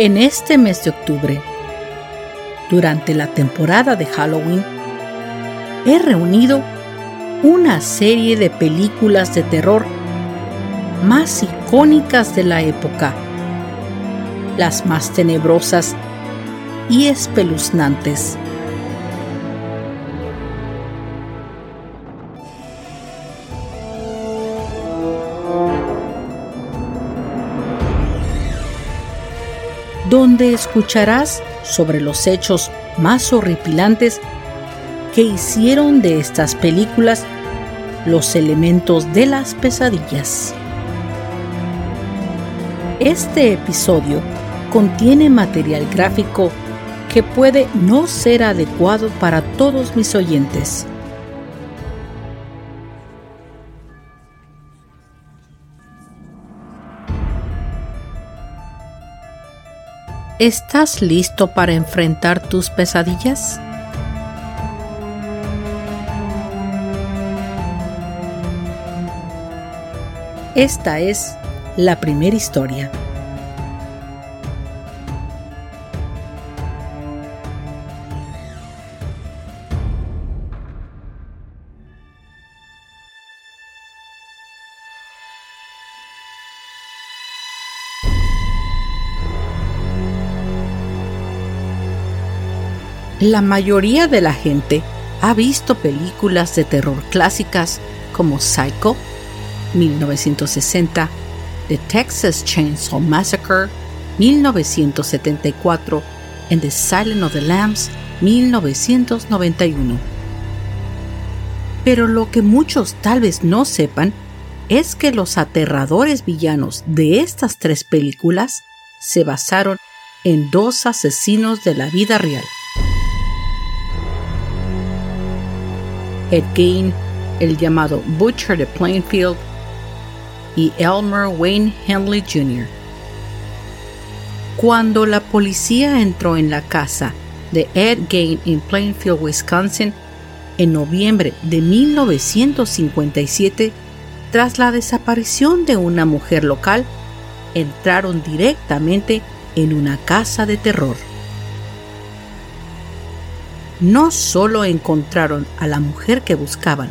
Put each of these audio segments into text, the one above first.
En este mes de octubre, durante la temporada de Halloween, he reunido una serie de películas de terror más icónicas de la época, las más tenebrosas y espeluznantes. Escucharás sobre los hechos más horripilantes que hicieron de estas películas los elementos de las pesadillas. Este episodio contiene material gráfico que puede no ser adecuado para todos mis oyentes. ¿Estás listo para enfrentar tus pesadillas? Esta es la primera historia. La mayoría de la gente ha visto películas de terror clásicas como Psycho, 1960, The Texas Chainsaw Massacre, 1974, and The Silent of the Lambs, 1991. Pero lo que muchos tal vez no sepan es que los aterradores villanos de estas tres películas se basaron en dos asesinos de la vida real. Ed Gein, el llamado Butcher de Plainfield, y Elmer Wayne Henley Jr. Cuando la policía entró en la casa de Ed Gein en Plainfield, Wisconsin, en noviembre de 1957, tras la desaparición de una mujer local, entraron directamente en una casa de terror no solo encontraron a la mujer que buscaban,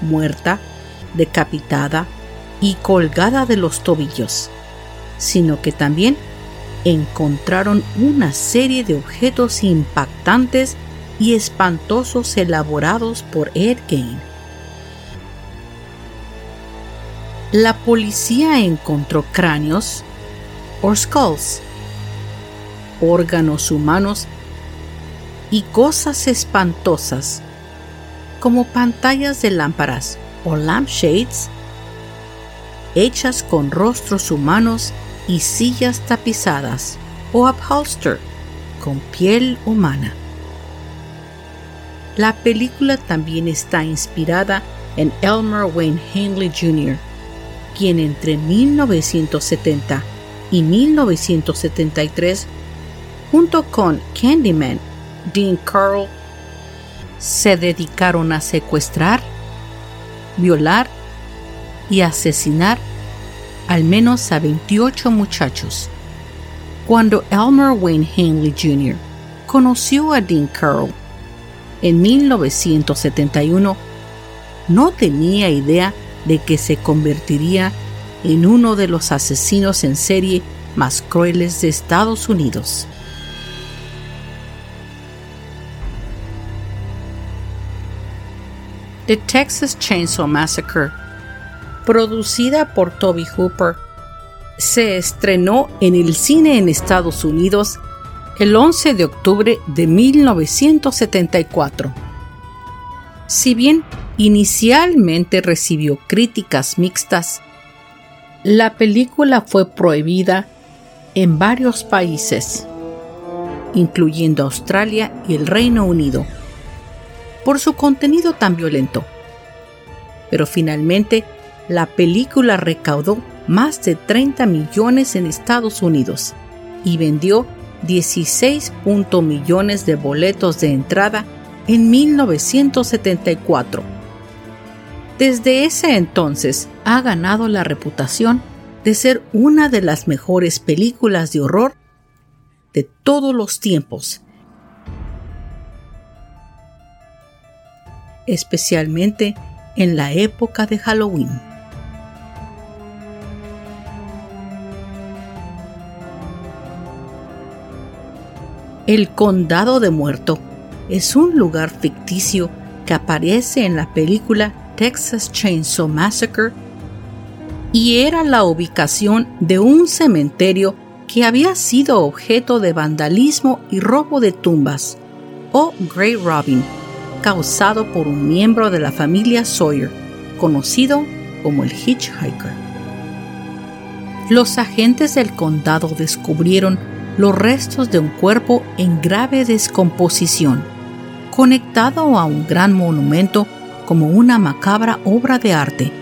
muerta, decapitada y colgada de los tobillos, sino que también encontraron una serie de objetos impactantes y espantosos elaborados por Ed Gein. La policía encontró cráneos o skulls, órganos humanos y cosas espantosas, como pantallas de lámparas o lampshades, hechas con rostros humanos y sillas tapizadas o upholster con piel humana. La película también está inspirada en Elmer Wayne Henley Jr., quien entre 1970 y 1973, junto con Candyman Dean Carl se dedicaron a secuestrar, violar y asesinar al menos a 28 muchachos. Cuando Elmer Wayne Henley Jr. conoció a Dean Carl, en 1971, no tenía idea de que se convertiría en uno de los asesinos en serie más crueles de Estados Unidos. The Texas Chainsaw Massacre, producida por Toby Hooper, se estrenó en el cine en Estados Unidos el 11 de octubre de 1974. Si bien inicialmente recibió críticas mixtas, la película fue prohibida en varios países, incluyendo Australia y el Reino Unido, por su contenido tan violento. Pero finalmente, la película recaudó más de 30 millones en Estados Unidos y vendió 16 millones de boletos de entrada en 1974. Desde ese entonces ha ganado la reputación de ser una de las mejores películas de horror de todos los tiempos, especialmente en la época de Halloween. El Condado de Muerto es un lugar ficticio que aparece en la película Texas Chainsaw Massacre y era la ubicación de un cementerio que había sido objeto de vandalismo y robo de tumbas, o Grey Robin, causado por un miembro de la familia Sawyer, conocido como el Hitchhiker. Los agentes del condado descubrieron los restos de un cuerpo en grave descomposición, conectado a un gran monumento como una macabra obra de arte.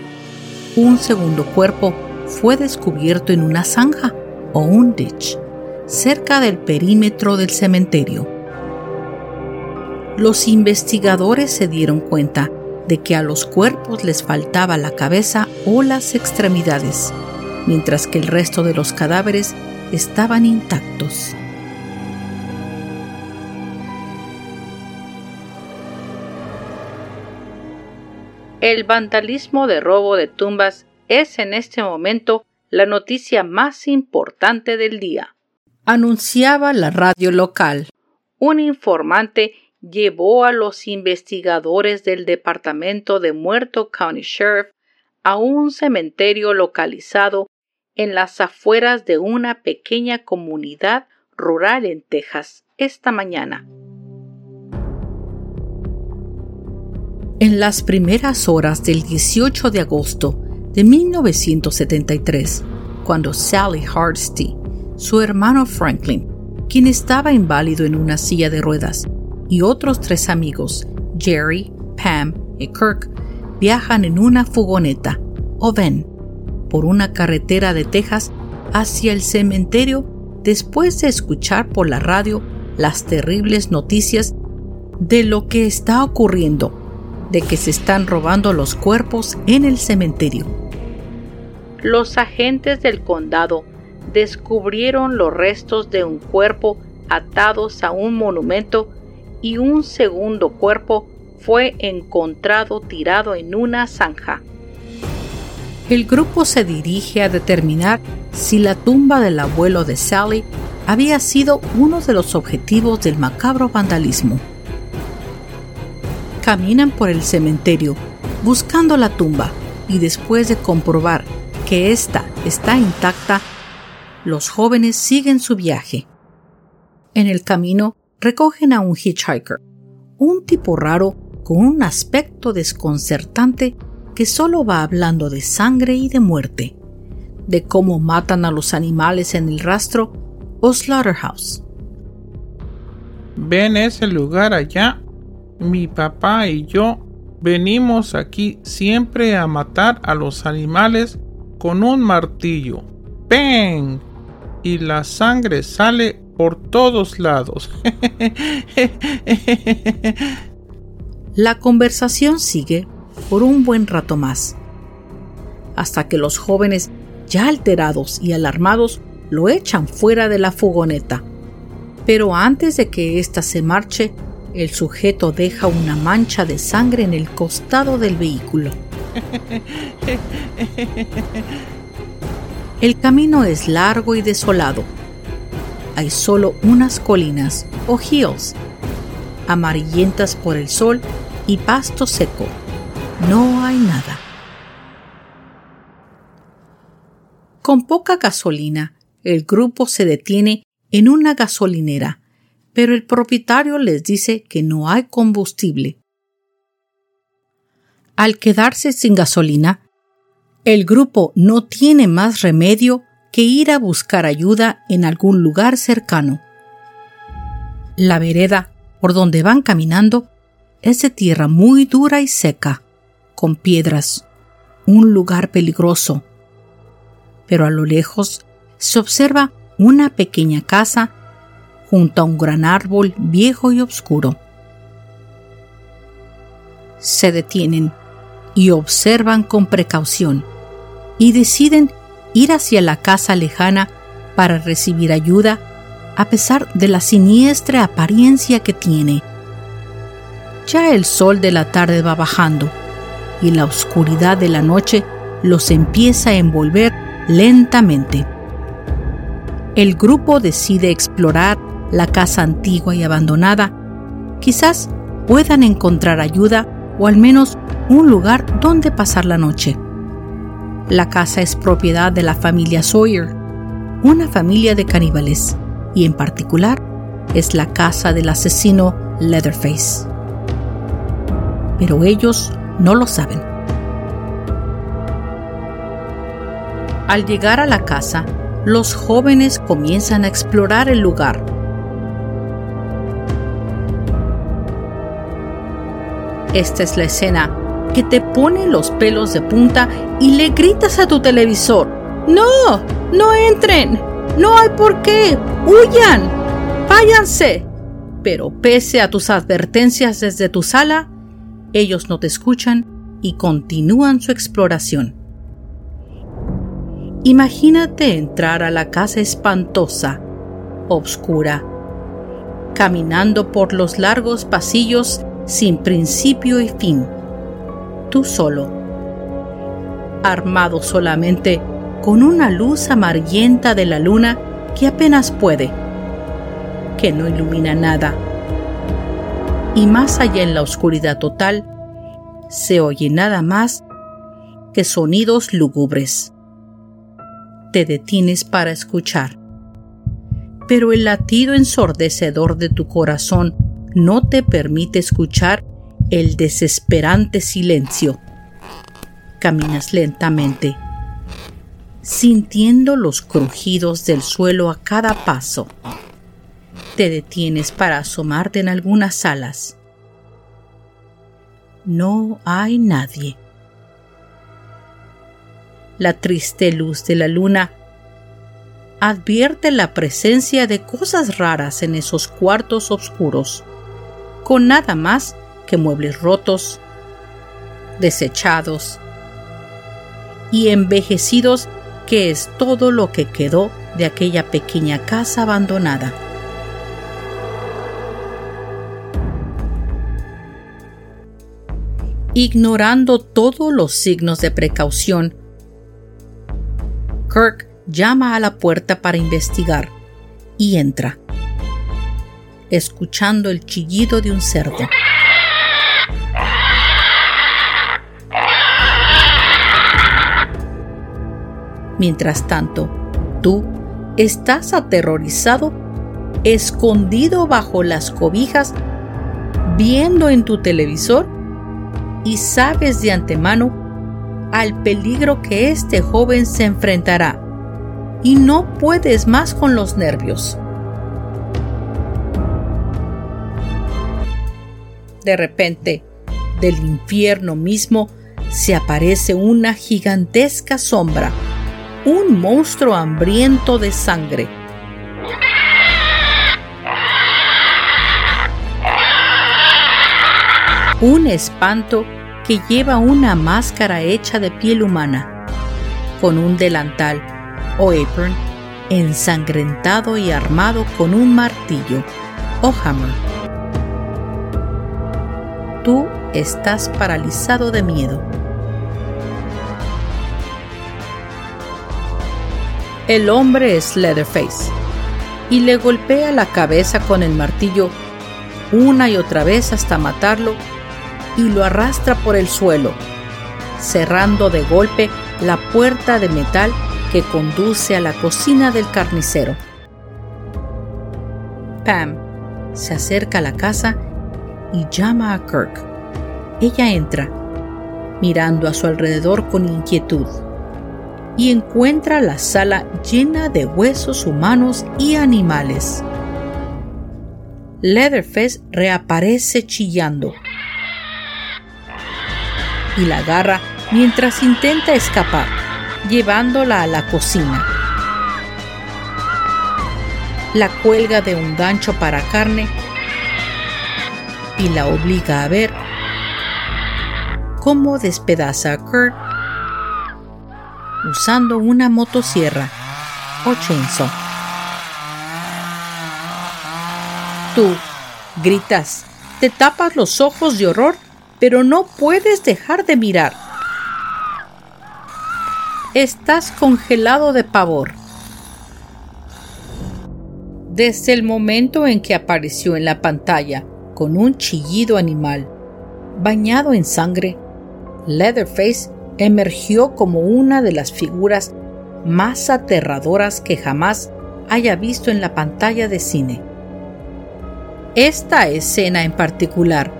Un segundo cuerpo fue descubierto en una zanja o un ditch cerca del perímetro del cementerio. Los investigadores se dieron cuenta de que a los cuerpos les faltaba la cabeza o las extremidades, mientras que el resto de los cadáveres estaban intactos. El vandalismo de robo de tumbas es en este momento la noticia más importante del día. Anunciaba la radio local. Un informante llevó a los investigadores del Departamento de Muerto County Sheriff a un cementerio localizado en las afueras de una pequeña comunidad rural en Texas esta mañana. En las primeras horas del 18 de agosto de 1973, cuando Sally Hardesty, su hermano Franklin, quien estaba inválido en una silla de ruedas, y otros tres amigos, Jerry, Pam y Kirk, viajan en una fugoneta, o ven, por una carretera de Texas hacia el cementerio después de escuchar por la radio las terribles noticias de lo que está ocurriendo, de que se están robando los cuerpos en el cementerio. Los agentes del condado descubrieron los restos de un cuerpo atados a un monumento y un segundo cuerpo fue encontrado tirado en una zanja el grupo se dirige a determinar si la tumba del abuelo de Sally había sido uno de los objetivos del macabro vandalismo. Caminan por el cementerio buscando la tumba y después de comprobar que ésta está intacta, los jóvenes siguen su viaje. En el camino recogen a un hitchhiker, un tipo raro con un aspecto desconcertante que solo va hablando de sangre y de muerte, de cómo matan a los animales en el rastro o slaughterhouse. ¿Ven ese lugar allá? Mi papá y yo venimos aquí siempre a matar a los animales con un martillo. ¡Pen! Y la sangre sale por todos lados. la conversación sigue por un buen rato más, hasta que los jóvenes, ya alterados y alarmados, lo echan fuera de la fugoneta. Pero antes de que ésta se marche, el sujeto deja una mancha de sangre en el costado del vehículo. El camino es largo y desolado. Hay solo unas colinas o hills, amarillentas por el sol y pasto seco. No hay nada. Con poca gasolina, el grupo se detiene en una gasolinera, pero el propietario les dice que no hay combustible. Al quedarse sin gasolina, el grupo no tiene más remedio que ir a buscar ayuda en algún lugar cercano. La vereda por donde van caminando es de tierra muy dura y seca, con piedras, un lugar peligroso. Pero a lo lejos se observa una pequeña casa junto a un gran árbol viejo y oscuro. Se detienen y observan con precaución y deciden ir hacia la casa lejana para recibir ayuda a pesar de la siniestra apariencia que tiene. Ya el sol de la tarde va bajando y la oscuridad de la noche los empieza a envolver lentamente. El grupo decide explorar la casa antigua y abandonada. Quizás puedan encontrar ayuda o al menos un lugar donde pasar la noche. La casa es propiedad de la familia Sawyer, una familia de caníbales, y en particular es la casa del asesino Leatherface. Pero ellos no lo saben. Al llegar a la casa, los jóvenes comienzan a explorar el lugar. Esta es la escena que te pone los pelos de punta y le gritas a tu televisor, ¡No! ¡No entren! ¡No hay por qué! ¡Huyan! ¡Váyanse! Pero pese a tus advertencias desde tu sala, ellos no te escuchan y continúan su exploración. Imagínate entrar a la casa espantosa, obscura, caminando por los largos pasillos sin principio y fin tú solo, armado solamente con una luz amarillenta de la luna que apenas puede, que no ilumina nada. Y más allá en la oscuridad total, se oye nada más que sonidos lúgubres. Te detienes para escuchar, pero el latido ensordecedor de tu corazón no te permite escuchar el desesperante silencio. Caminas lentamente, sintiendo los crujidos del suelo a cada paso. Te detienes para asomarte en algunas salas. No hay nadie. La triste luz de la luna advierte la presencia de cosas raras en esos cuartos oscuros, con nada más muebles rotos, desechados y envejecidos, que es todo lo que quedó de aquella pequeña casa abandonada. Ignorando todos los signos de precaución, Kirk llama a la puerta para investigar y entra, escuchando el chillido de un cerdo. Mientras tanto, tú estás aterrorizado, escondido bajo las cobijas, viendo en tu televisor y sabes de antemano al peligro que este joven se enfrentará y no puedes más con los nervios. De repente, del infierno mismo se aparece una gigantesca sombra un monstruo hambriento de sangre. Un espanto que lleva una máscara hecha de piel humana, con un delantal o apron ensangrentado y armado con un martillo o hammer. tú estás paralizado de miedo. El hombre es Leatherface y le golpea la cabeza con el martillo una y otra vez hasta matarlo y lo arrastra por el suelo, cerrando de golpe la puerta de metal que conduce a la cocina del carnicero. Pam se acerca a la casa y llama a Kirk. Ella entra, mirando a su alrededor con inquietud y encuentra la sala llena de huesos humanos y animales. Leatherface reaparece chillando y la agarra mientras intenta escapar, llevándola a la cocina. La cuelga de un gancho para carne y la obliga a ver cómo despedaza a Kurt usando una motosierra o. Tú gritas, te tapas los ojos de horror, pero no puedes dejar de mirar. Estás congelado de pavor. Desde el momento en que apareció en la pantalla con un chillido animal, bañado en sangre, Leatherface emergió como una de las figuras más aterradoras que jamás haya visto en la pantalla de cine. Esta escena en particular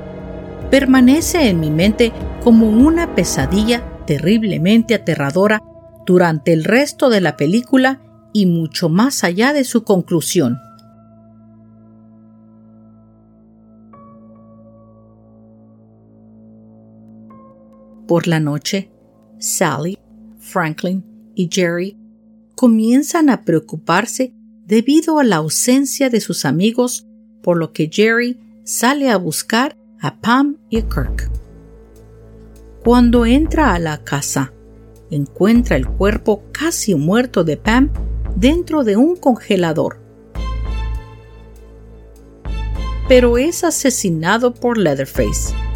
permanece en mi mente como una pesadilla terriblemente aterradora durante el resto de la película y mucho más allá de su conclusión. Por la noche, Sally, Franklin y Jerry comienzan a preocuparse debido a la ausencia de sus amigos, por lo que Jerry sale a buscar a Pam y a Kirk. Cuando entra a la casa, encuentra el cuerpo casi muerto de Pam dentro de un congelador. Pero es asesinado por Leatherface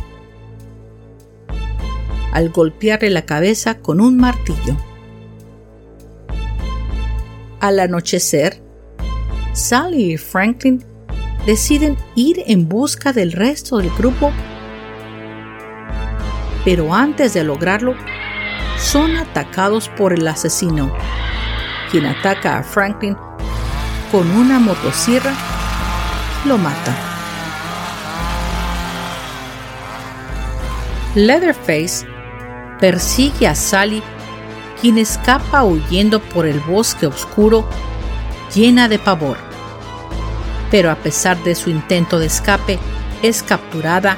al golpearle la cabeza con un martillo. Al anochecer, Sally y Franklin deciden ir en busca del resto del grupo, pero antes de lograrlo, son atacados por el asesino, quien ataca a Franklin con una motosierra y lo mata. Leatherface persigue a Sally, quien escapa huyendo por el bosque oscuro, llena de pavor. Pero a pesar de su intento de escape, es capturada,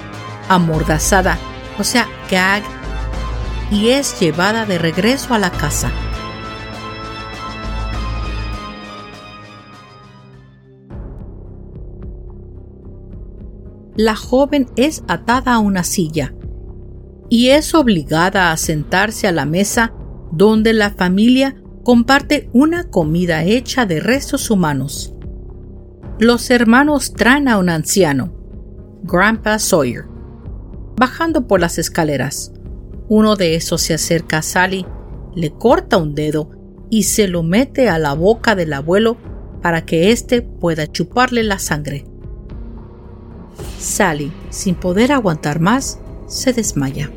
amordazada, o sea, gag, y es llevada de regreso a la casa. La joven es atada a una silla y es obligada a sentarse a la mesa donde la familia comparte una comida hecha de restos humanos. Los hermanos traen a un anciano, Grandpa Sawyer, bajando por las escaleras. Uno de esos se acerca a Sally, le corta un dedo y se lo mete a la boca del abuelo para que éste pueda chuparle la sangre. Sally, sin poder aguantar más, se desmaya.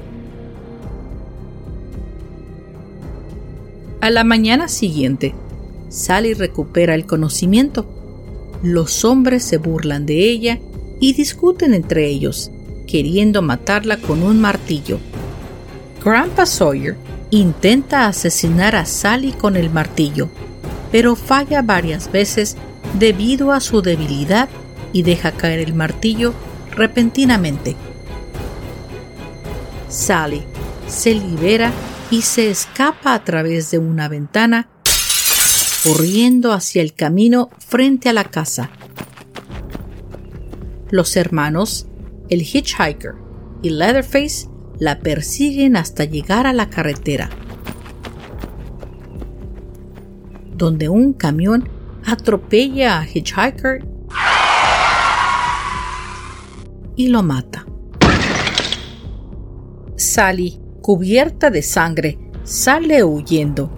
A la mañana siguiente, Sally recupera el conocimiento. Los hombres se burlan de ella y discuten entre ellos, queriendo matarla con un martillo. Grandpa Sawyer intenta asesinar a Sally con el martillo, pero falla varias veces debido a su debilidad y deja caer el martillo repentinamente. Sally se libera y se escapa a través de una ventana, corriendo hacia el camino frente a la casa. Los hermanos, el hitchhiker y Leatherface la persiguen hasta llegar a la carretera, donde un camión atropella a Hitchhiker y lo mata. Sally, cubierta de sangre, sale huyendo.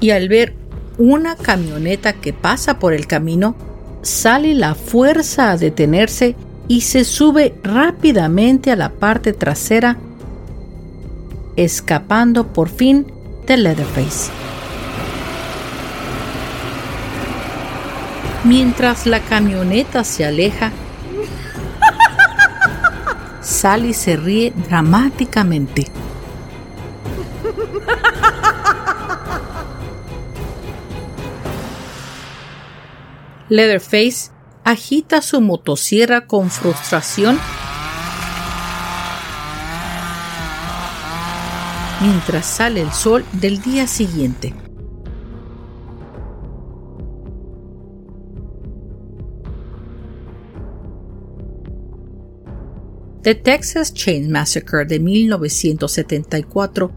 Y al ver una camioneta que pasa por el camino, Sally la fuerza a detenerse y se sube rápidamente a la parte trasera, escapando por fin de Leatherface. Mientras la camioneta se aleja, Sally se ríe dramáticamente. Leatherface agita su motosierra con frustración mientras sale el sol del día siguiente. The Texas Chain Massacre de 1974,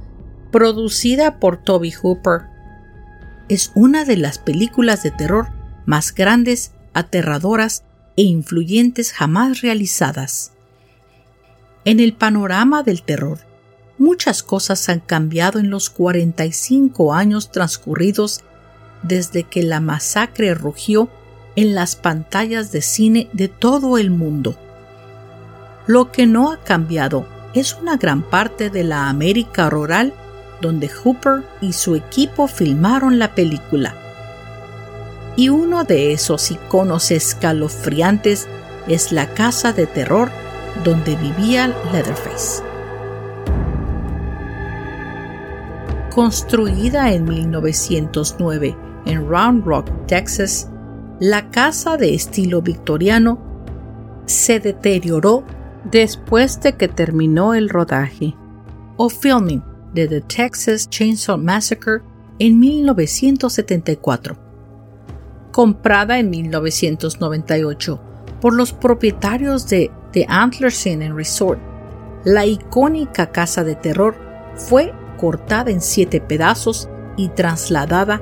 producida por Toby Hooper, es una de las películas de terror más grandes, aterradoras e influyentes jamás realizadas. En el panorama del terror, muchas cosas han cambiado en los 45 años transcurridos desde que la masacre rugió en las pantallas de cine de todo el mundo. Lo que no ha cambiado es una gran parte de la América rural donde Hooper y su equipo filmaron la película y uno de esos iconos escalofriantes es la casa de terror donde vivía Leatherface. Construida en 1909 en Round Rock, Texas, la casa de estilo victoriano se deterioró después de que terminó el rodaje o filming de The Texas Chainsaw Massacre en 1974 comprada en 1998 por los propietarios de The Antlers Inn and Resort. La icónica casa de terror fue cortada en siete pedazos y trasladada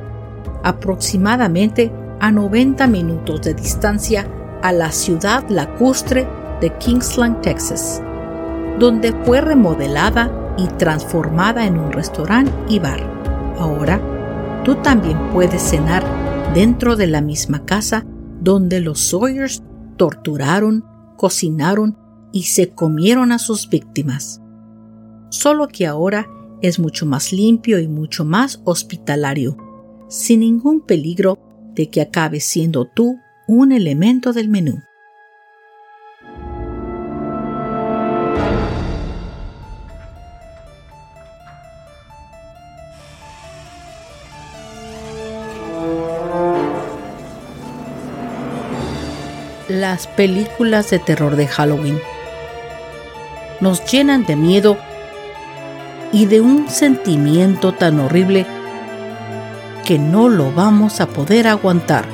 aproximadamente a 90 minutos de distancia a la ciudad lacustre de Kingsland, Texas, donde fue remodelada y transformada en un restaurante y bar. Ahora, tú también puedes cenar dentro de la misma casa donde los Sawyers torturaron, cocinaron y se comieron a sus víctimas. Solo que ahora es mucho más limpio y mucho más hospitalario, sin ningún peligro de que acabe siendo tú un elemento del menú. Las películas de terror de Halloween. Nos llenan de miedo y de un sentimiento tan horrible que no lo vamos a poder aguantar.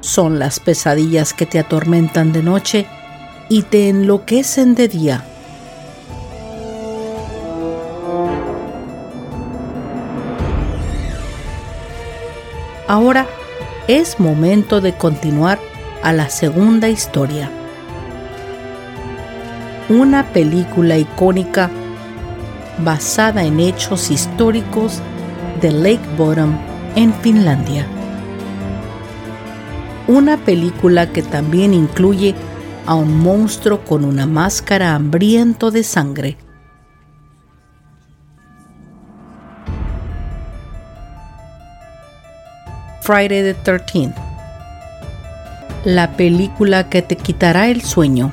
Son las pesadillas que te atormentan de noche y te enloquecen de día. Ahora es momento de continuar a la segunda historia. Una película icónica basada en hechos históricos de Lake Bottom en Finlandia. Una película que también incluye a un monstruo con una máscara hambriento de sangre Friday the 13th. La película que te quitará el sueño.